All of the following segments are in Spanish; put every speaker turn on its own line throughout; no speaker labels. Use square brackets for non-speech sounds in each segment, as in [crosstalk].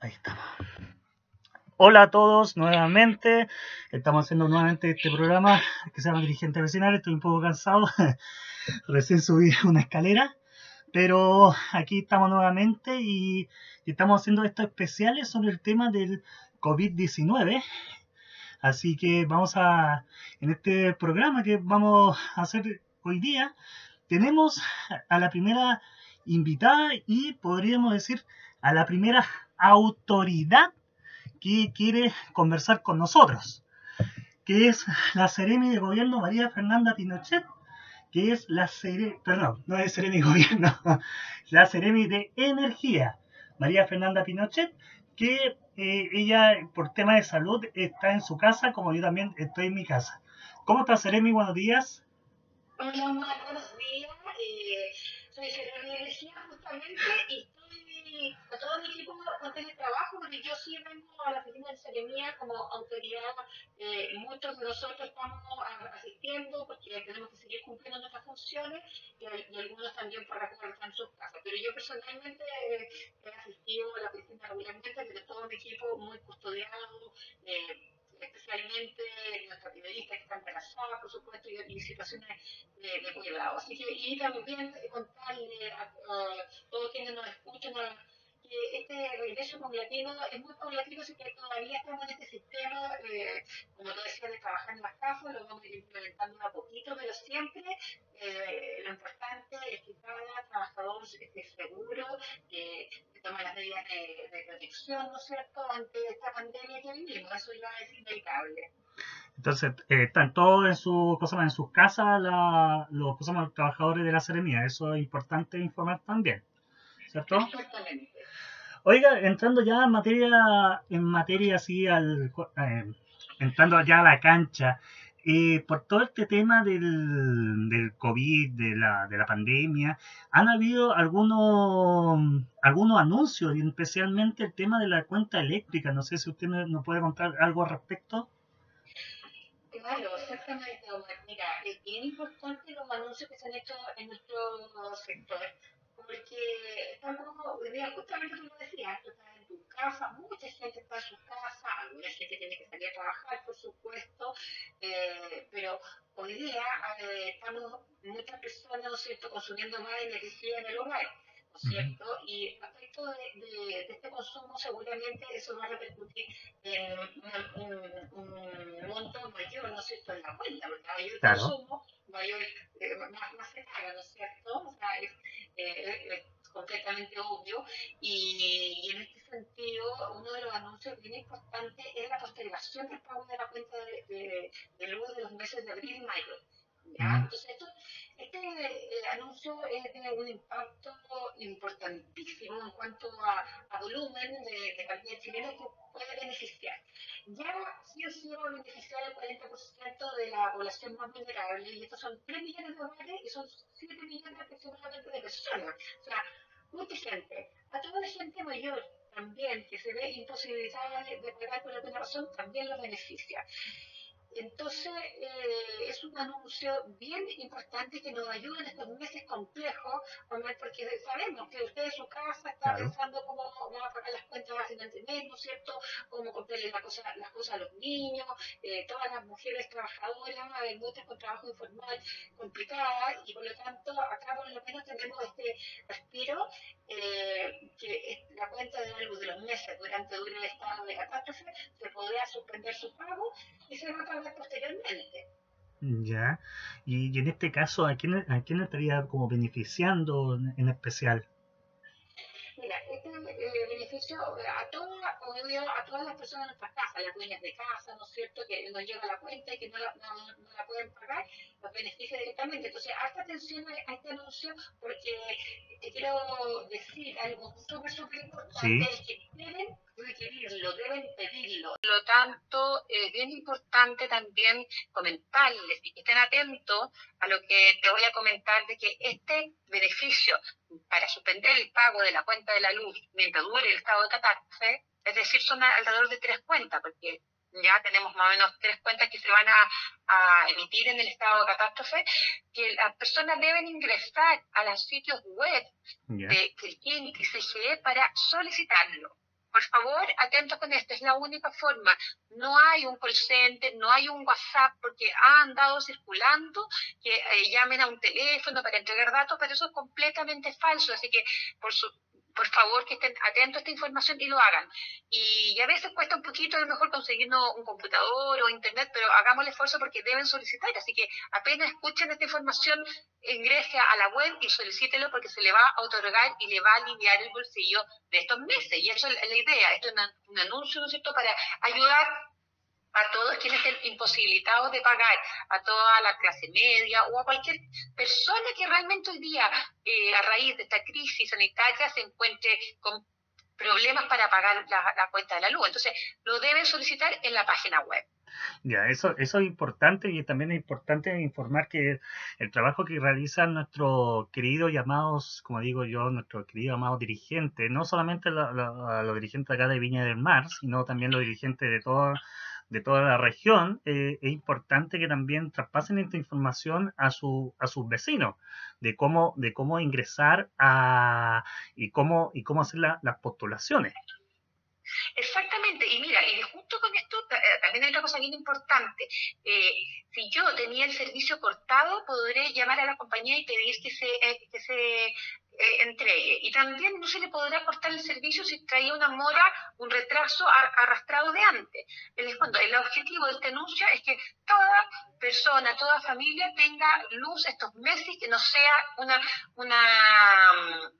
Ahí estamos. Hola a todos nuevamente. Estamos haciendo nuevamente este programa que se llama Dirigente Vecinal. Estoy un poco cansado. [laughs] Recién subí una escalera. Pero aquí estamos nuevamente y, estamos haciendo estos especiales sobre el tema del COVID-19. Así que vamos a, en este programa que vamos a hacer hoy día, tenemos a la primera invitada y podríamos decir a la primera autoridad que quiere conversar con nosotros, que es la Seremi de Gobierno María Fernanda Pinochet, que es la Seremi, perdón, no es Seremi de Gobierno, [laughs] la Seremi de Energía, María Fernanda Pinochet, que eh, ella por tema de salud está en su casa, como yo también estoy en mi casa. ¿Cómo está Seremi? Buenos días.
Hola, buenos días. Eh, soy Seremi de Energía justamente y a todo mi equipo con teletrabajo, porque yo sí vengo a la oficina de Seremía como autoridad. Eh, muchos de nosotros estamos asistiendo porque tenemos que seguir cumpliendo nuestras funciones y, algunos también por recordar en sus casas. Pero yo personalmente eh, he asistido a la oficina regularmente, porque todo mi equipo muy custodiado. Eh, especialmente nuestra periodista que está embarazada, por supuesto, y, situaciones de, cuidado. Así que, y también contarle a, todos quienes nos escuchan que este regreso paulatino es muy paulatino, así que todavía estamos en este sistema, eh, como tú decías, de trabajar en las casas, lo vamos a ir implementando a poquito, pero siempre eh, lo importante es que cada trabajador esté seguro, que tome las medidas de, de, protección, ¿no es cierto?, ante esta pandemia que vivimos, eso ya es inevitable.
Entonces, eh, están todos en, su, en sus casas la, los, los trabajadores de la seremía. Eso es importante informar también. ¿Cierto?
Exactamente.
Oiga, entrando ya en materia, en materia así, al, eh, entrando ya a la cancha, eh, por todo este tema del, del COVID, de la, de la pandemia, ¿han habido algunos, algunos anuncios, especialmente el tema de la cuenta eléctrica? No sé si usted nos puede contar algo al respecto.
Claro, exactamente, Mira, es bien importante los anuncios que se han hecho en nuestro sector porque estamos, justamente como decías, tú estás en tu casa, mucha gente está en su casa, alguna gente tiene que salir a trabajar, por supuesto, eh, pero hoy día eh, estamos muchas personas, ¿no es cierto?, consumiendo más energía en el hogar. ¿No es cierto? Y respecto de, de, este consumo, seguramente eso va a repercutir en un, un, monto mayor, ¿no es cierto?, en la cuenta, porque mayor claro. consumo, mayor, eh, más, más se paga, ¿no es cierto? O sea, es, eh, es completamente obvio. Y, y, en este sentido, uno de los anuncios bien importantes es la postergación del pago de la cuenta de, de, de luz de los meses de abril y mayo. ¿Ya? Entonces, esto, este eh, anuncio de un impacto importantísimo en cuanto a, a volumen de, de cantidad chilena que puede beneficiar. Ya sí o sí va a beneficiar el 40% de la población más vulnerable, y estos son 3 millones de hogares y son 7 millones aproximadamente de personas. O sea, mucha gente. A toda la gente mayor también, que se ve imposibilitada de, de pagar por alguna razón, también los beneficia. Entonces, eh, es un anuncio bien importante que nos ayuda en estos meses complejos, porque sabemos que usted en su casa está pensando cómo va a pagar las cuentas a final de mes, ¿no es cierto? Cómo comprarle la cosa, las cosas a los niños, eh, todas las mujeres trabajadoras, muchas con trabajo informal complicadas, y por lo tanto, acá por lo menos tenemos este respiro, eh, que es la cuenta de algo de los meses durante el estado de catástrofe, se podría suspender su pago y se va a pagar posteriormente.
Ya, y, y, en este caso, ¿a quién, ¿a quién estaría como beneficiando en especial?
Mira, este eh, beneficio a, toda, a todas las personas de nuestras casas, las dueñas de casa, ¿no es cierto?, que nos llega la cuenta y que no la, no, no la pueden pagar, los beneficia directamente. Entonces, hasta atención a este anuncio porque te quiero decir algo súper, súper importante, ¿Sí? es que deben requerirlo, deben pedirlo. Por lo tanto, es bien importante también comentarles y que estén atentos a lo que te voy a comentar de que este beneficio para suspender el pago de la cuenta de la luz mientras dure el estado de catástrofe, es decir, son alrededor de tres cuentas, porque ya tenemos más o menos tres cuentas que se van a, a, emitir en el estado de catástrofe, que las personas deben ingresar a los sitios web yeah. de, del CIGE para solicitarlo. Por favor, atentos con esto, es la única forma. No hay un call center, no hay un WhatsApp, porque ha andado circulando que eh, llamen a un teléfono para entregar datos, pero eso es completamente falso. Así que, por su, por favor que estén atentos a esta información y lo hagan. Y, a veces cuesta un poquito a lo mejor conseguir un computador o internet, pero hagamos el esfuerzo porque deben solicitar. Así que apenas escuchen esta información, ingrese a la web y solicítelo porque se le va a otorgar y le va a aliviar el bolsillo de estos meses. Y eso es la idea. Esto es un anuncio, ¿no es cierto?, para ayudar a todos quienes estén imposibilitados de pagar, a toda la clase media o a cualquier persona que realmente hoy día, eh, a raíz de esta crisis sanitaria, se encuentre con problemas para pagar la, cuenta de la luz. Entonces, lo deben solicitar en la página web.
Ya, eso, eso es importante y también es importante informar que el trabajo que realizan nuestros queridos llamados, como digo yo, nuestros queridos amados dirigentes, no solamente los dirigentes acá de Viña del Mar, sino también los dirigentes de todo de toda la región, eh, es importante que también traspasen esta información a, su, a sus vecinos de cómo, de cómo ingresar a, y, cómo, y cómo hacer las postulaciones.
Exactamente, y mira, y justo con esto también hay otra cosa bien importante. Eh, si yo tenía el servicio cortado, podré llamar a la compañía y pedir que se, que se eh, entregue. Y también no se le podrá cortar el servicio si traía una mora, un retraso arrastrado de antes. el, el objetivo de este anuncio es que toda persona, toda familia tenga luz estos meses, que no sea una, una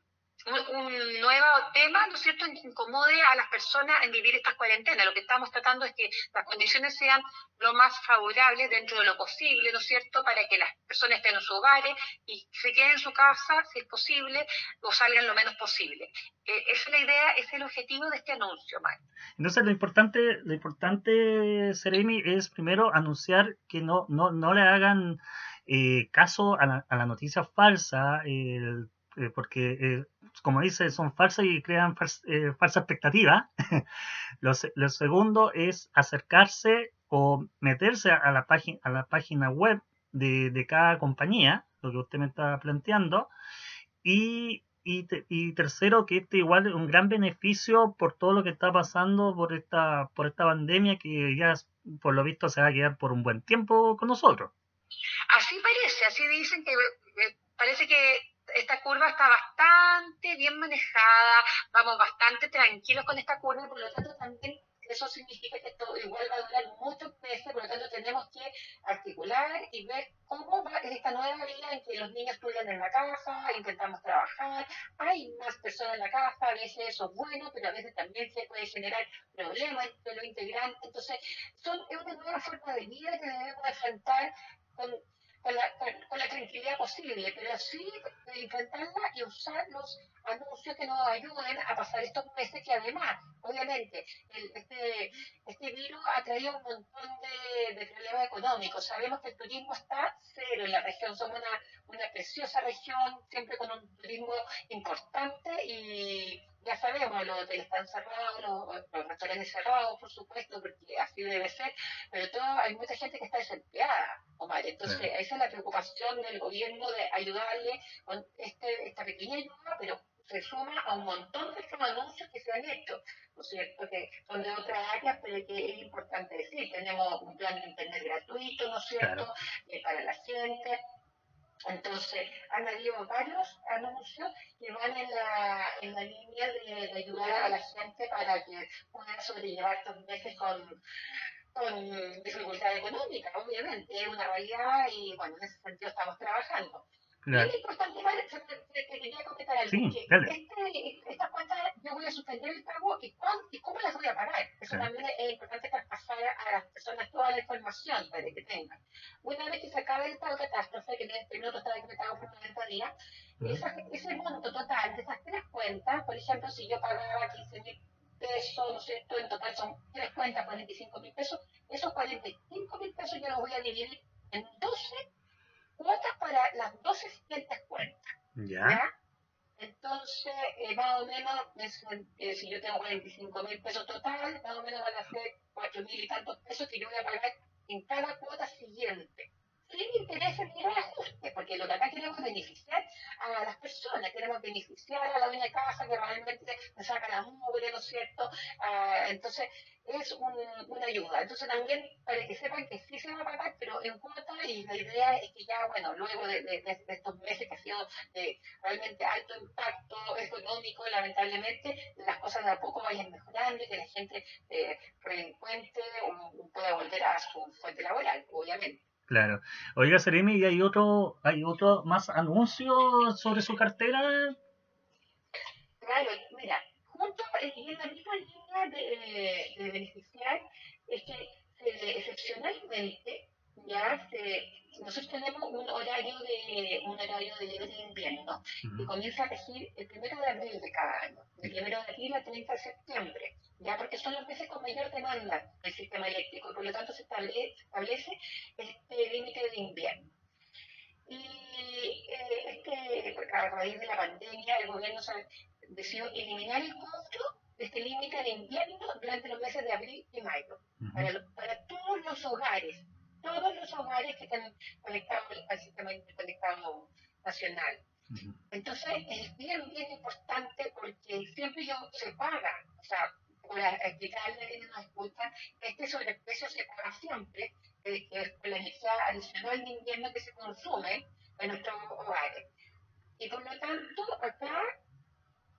un, nuevo tema, ¿no es cierto?, incomode a las personas en vivir estas cuarentenas. Lo que estamos tratando es que las condiciones sean lo más favorables dentro de lo posible, ¿no es cierto?, para que las personas estén en sus hogares y se queden en su casa, si es posible, o salgan lo menos posible. Eh, esa es la idea, ese es el objetivo de este anuncio, Mike.
Entonces, lo importante, lo importante, Seremi, es primero anunciar que no, no, no le hagan eh, caso a la, a la noticia falsa, eh, porque, eh, como dice, son falsas y crean eh, falsa expectativa. [laughs] lo, segundo es acercarse o meterse a la, página, a la página web de, cada compañía, lo que usted me está planteando. Y, y, tercero, que este igual es un gran beneficio por todo lo que está pasando por esta, por esta pandemia que ya por lo visto se va a quedar por un buen tiempo con nosotros.
Así parece, así dicen que parece que esta curva está bastante bien manejada, vamos bastante tranquilos con esta curva, por lo tanto también eso significa que esto igual va a durar muchos meses, por lo tanto tenemos que articular y ver cómo va esta nueva vida en que los niños estudian en la casa, intentamos trabajar, hay más personas en la casa, a veces eso es bueno, pero a veces también se puede generar problemas entre los integrantes, entonces son, es una nueva forma de vida que debemos enfrentar con con la, con, la tranquilidad posible, pero sí enfrentarla y usar los anuncios que nos ayuden a pasar estos meses que además, obviamente, el, este, este virus ha traído un montón de, problemas económicos. Sabemos que el turismo está cero en la región, somos una, una preciosa región, siempre con un turismo importante y ya sabemos, los hoteles están cerrados, los, restaurantes cerrados, por supuesto, porque así debe ser, pero todo, hay mucha gente que está desempleada, Entonces, esa es la preocupación del gobierno de ayudarle con este, esta pequeña ayuda, pero se suma a un montón de estos anuncios que se han hecho, ¿no es cierto? Que son de otras áreas, pero que es importante decir. Tenemos un plan de internet gratuito, ¿no es cierto?, eh, para la gente entonces, han habido varios anuncios que van en la, en la línea de, ayudar a la gente para que puedan sobrellevar estos meses con, con dificultad económica, obviamente, es una realidad y bueno, en ese sentido estamos trabajando. Es importante, te, quería comentar algo. Sí, este, estas cuentas yo voy a suspender el pago y, y cómo las voy a pagar. Eso también es importante traspasar a las personas toda la información para que tengan. Una vez que se acabe el estado de catástrofe, que primero está decretado por 90 días, ese monto total de esas tres cuentas, por ejemplo, si yo pagaba 15 mil pesos, ¿no es cierto? En total son tres cuentas, 45 mil pesos. Esos 45 mil pesos yo los voy a dividir en 12 cuotas para las 12 siguientes cuentas.
¿Ya?
Entonces, eh, más o menos, eh, si yo tengo 45 mil pesos total, más o menos van a ser 4 mil y tantos pesos que yo voy a pagar en cada cuota siguiente. Sin interés en ir al ajuste, porque lo que acá queremos beneficiar a las personas, queremos beneficiar a la dueña casa que realmente me saca la mugre, ¿no es cierto? Ah, entonces, es un, una ayuda. Entonces, también para que sepan que sí se va a pagar, pero en cuota, y la idea es que ya, bueno, luego de, de, de estos meses que ha sido de realmente alto impacto económico, lamentablemente, las cosas de a poco vayan mejorando y que la gente eh, reencuentre o pueda volver a su fuente laboral, obviamente.
Claro. Oiga, Seremi, ¿y hay otro, hay otro más anuncio sobre su cartera?
Claro, mira, junto en la misma línea de, de beneficiar, es que eh, excepcionalmente ya se, nosotros tenemos un horario de un horario de, de invierno que comienza a regir el primero de abril de cada año, del primero de abril al 30 de septiembre ya porque son los meses con mayor demanda del sistema eléctrico, por lo tanto se establece, establece este límite de invierno. Y eh, este, a raíz de la pandemia, el gobierno decidió eliminar el costo de este límite de invierno durante los meses de abril y mayo, para, para, todos los hogares, todos los hogares que están conectados al sistema interconectado nacional. Entonces, es bien, bien importante porque siempre yo se paga, o sea, para explicarle a quienes nos escuchan, este sobreprecio se paga siempre, eh, es por la energía adicional de invierno que se consume en nuestros hogares. Y por lo tanto, acá,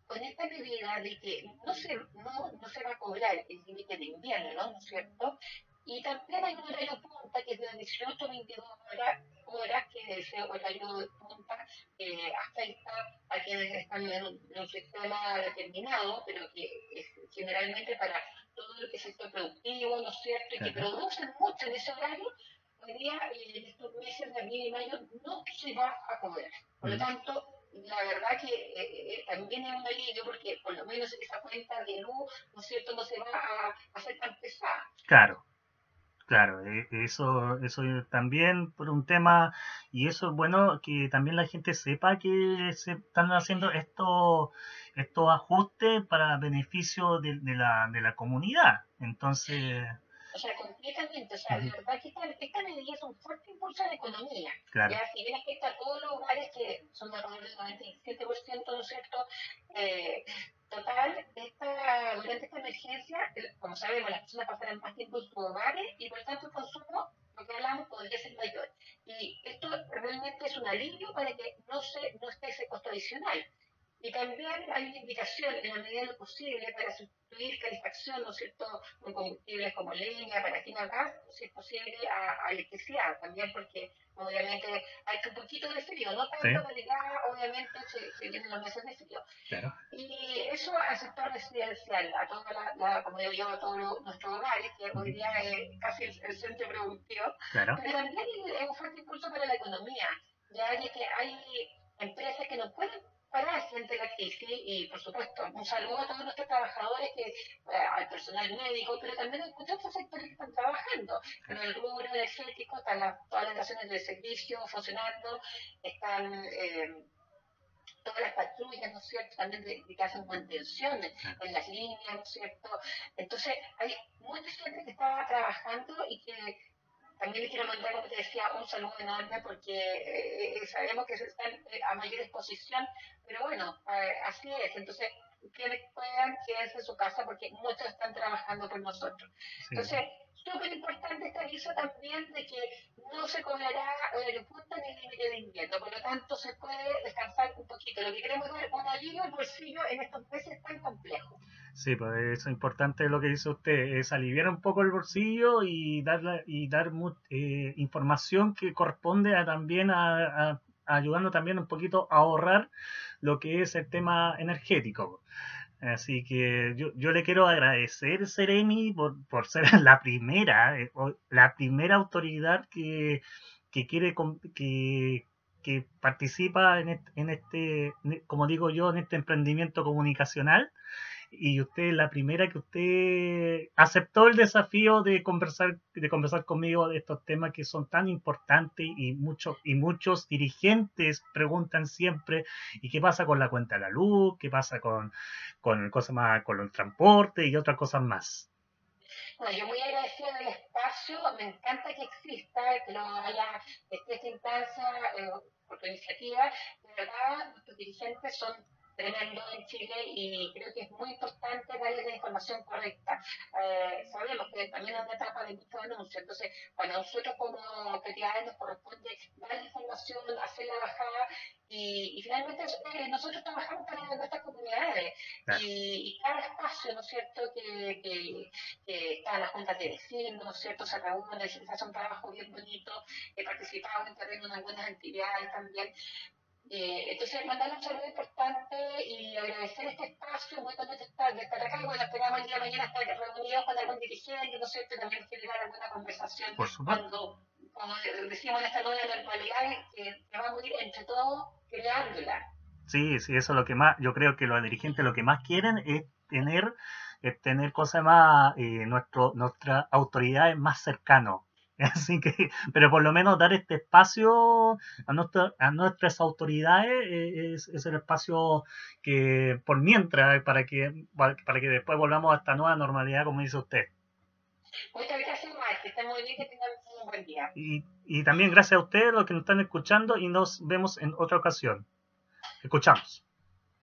con esta medida de que no se, no, no se va a cobrar el límite de invierno, ¿no es cierto? Y también hay un horario punta que es de 18 a 22 horas, horas que es ese horario punta eh, afecta a quienes están en un, en un, sistema determinado, pero que es generalmente para todo lo que es sector productivo, ¿no es cierto? Y que producen mucho en ese horario, hoy día eh, en estos meses de abril y mayo no se va a cobrar. Por lo tanto, la verdad que eh, eh, también es un alivio porque por lo menos esa cuenta de luz, ¿no es cierto?, no se va a hacer tan pesada.
Claro. Claro, e, eso, eso también por un tema, y eso es bueno que también la gente sepa que se están haciendo estos estos ajustes para beneficio de, de, la, de la comunidad. Entonces...
O sea, completamente. O sea, uh -huh. la verdad que esta, esta medida es un fuerte impulso a la economía. Claro. Ya, si bien afecta a todos los hogares que son alrededor del 97%, ¿no es cierto? Eh, total, esta, durante esta emergencia, como sabemos, las personas pasarán más tiempo en sus hogares y por tanto el consumo, lo que hablamos, podría ser mayor. Y esto realmente es un alivio para que no, se, no esté ese costo adicional. Y también hay una indicación, en la medida de lo posible, para sustituir calefacción, ¿no es cierto?, con combustibles como leña, para aquí gas, si es posible, a, a, electricidad, también porque obviamente hay un poquito de frío, no tanto, sí. pero ya obviamente se, se vienen los meses de frío. Claro. Y eso al sector residencial, a toda la, la como digo yo, a todos nuestros hogares, que hoy día es casi el, el centro productivo, claro. pero también es un fuerte impulso para la economía, ya que hay la crisis y, por supuesto, un saludo a todos nuestros trabajadores, que, eh, al personal médico, pero también a muchos otros sectores que están trabajando. En el rubro energético están las, todas las estaciones de servicio funcionando, están eh, todas las patrullas, ¿no es cierto?, también de, de que hacen mantenciones en las líneas, ¿no es cierto? Entonces, hay mucha gente que estaba trabajando y que también les quiero mandar, como te decía, un saludo enorme porque eh, sabemos que están eh, a mayor exposición, pero bueno, eh, así es. Entonces, quienes puedan quedarse en su casa porque muchos están trabajando por nosotros. Sí. Entonces, súper importante este aviso también de que no se cobrará horario punta ni límite de invierno, por lo tanto se puede descansar un poquito. Lo que queremos es dar un alivio al bolsillo en estos meses tan complejos.
Sí, pues eso es importante lo que dice usted, es aliviar un poco el bolsillo y dar, y dar eh, información que corresponde a, también a, a, ayudando también un poquito a ahorrar lo que es el tema energético. Así que yo, yo le quiero agradecer, Seremi, por, por ser [laughs] la primera, eh, la primera autoridad que, que quiere que, que participa en este, en este, como digo yo, en este emprendimiento comunicacional y usted la primera que usted aceptó el desafío de conversar de conversar conmigo de estos temas que son tan importantes y muchos y muchos dirigentes preguntan siempre y qué pasa con la cuenta de la luz qué pasa con con cosas más con los transportes y otras cosas más
bueno, yo muy agradecida del espacio. Me encanta que exista, que lo haya, esta instancia eh, por tu iniciativa. De verdad, nuestros dirigentes son tremendo en Chile y creo que es muy importante darle la información correcta. Eh, sabemos que también es una etapa de mucho anuncio, entonces, bueno, nosotros como autoridades nos corresponde dar la información, hacer la bajada y, finalmente eh, nosotros trabajamos para nuestras comunidades y, y, cada espacio, ¿no es cierto?, que, que, que está en las juntas de vecinos, ¿no es cierto?, se reúne, se hace un trabajo bien bonito, he participado en terreno en algunas actividades también, eh, entonces, mandarle un saludo importante y agradecer este espacio, muy contento de estar, de estar acá. Bueno, esperamos el día de mañana estar reunidos con algún dirigente, ¿no sé, también generar alguna conversación cuando, como decimos en esta nueva normalidad, que, vamos a ir entre todos creándola.
Sí, sí, eso es lo que más, yo creo que los dirigentes lo que más quieren es tener, es tener cosas más, eh, nuestro, nuestras autoridades más cercanos [laughs] Así que, pero por lo menos dar este espacio a, nuestra, a nuestras autoridades eh, es, es, el espacio que, por mientras, para que, para que después volvamos a esta nueva normalidad, como dice usted.
Muchas gracias, que estén muy bien, que tengan un buen día.
Y, y también gracias a ustedes, los que nos están escuchando, y nos vemos en otra ocasión. Escuchamos.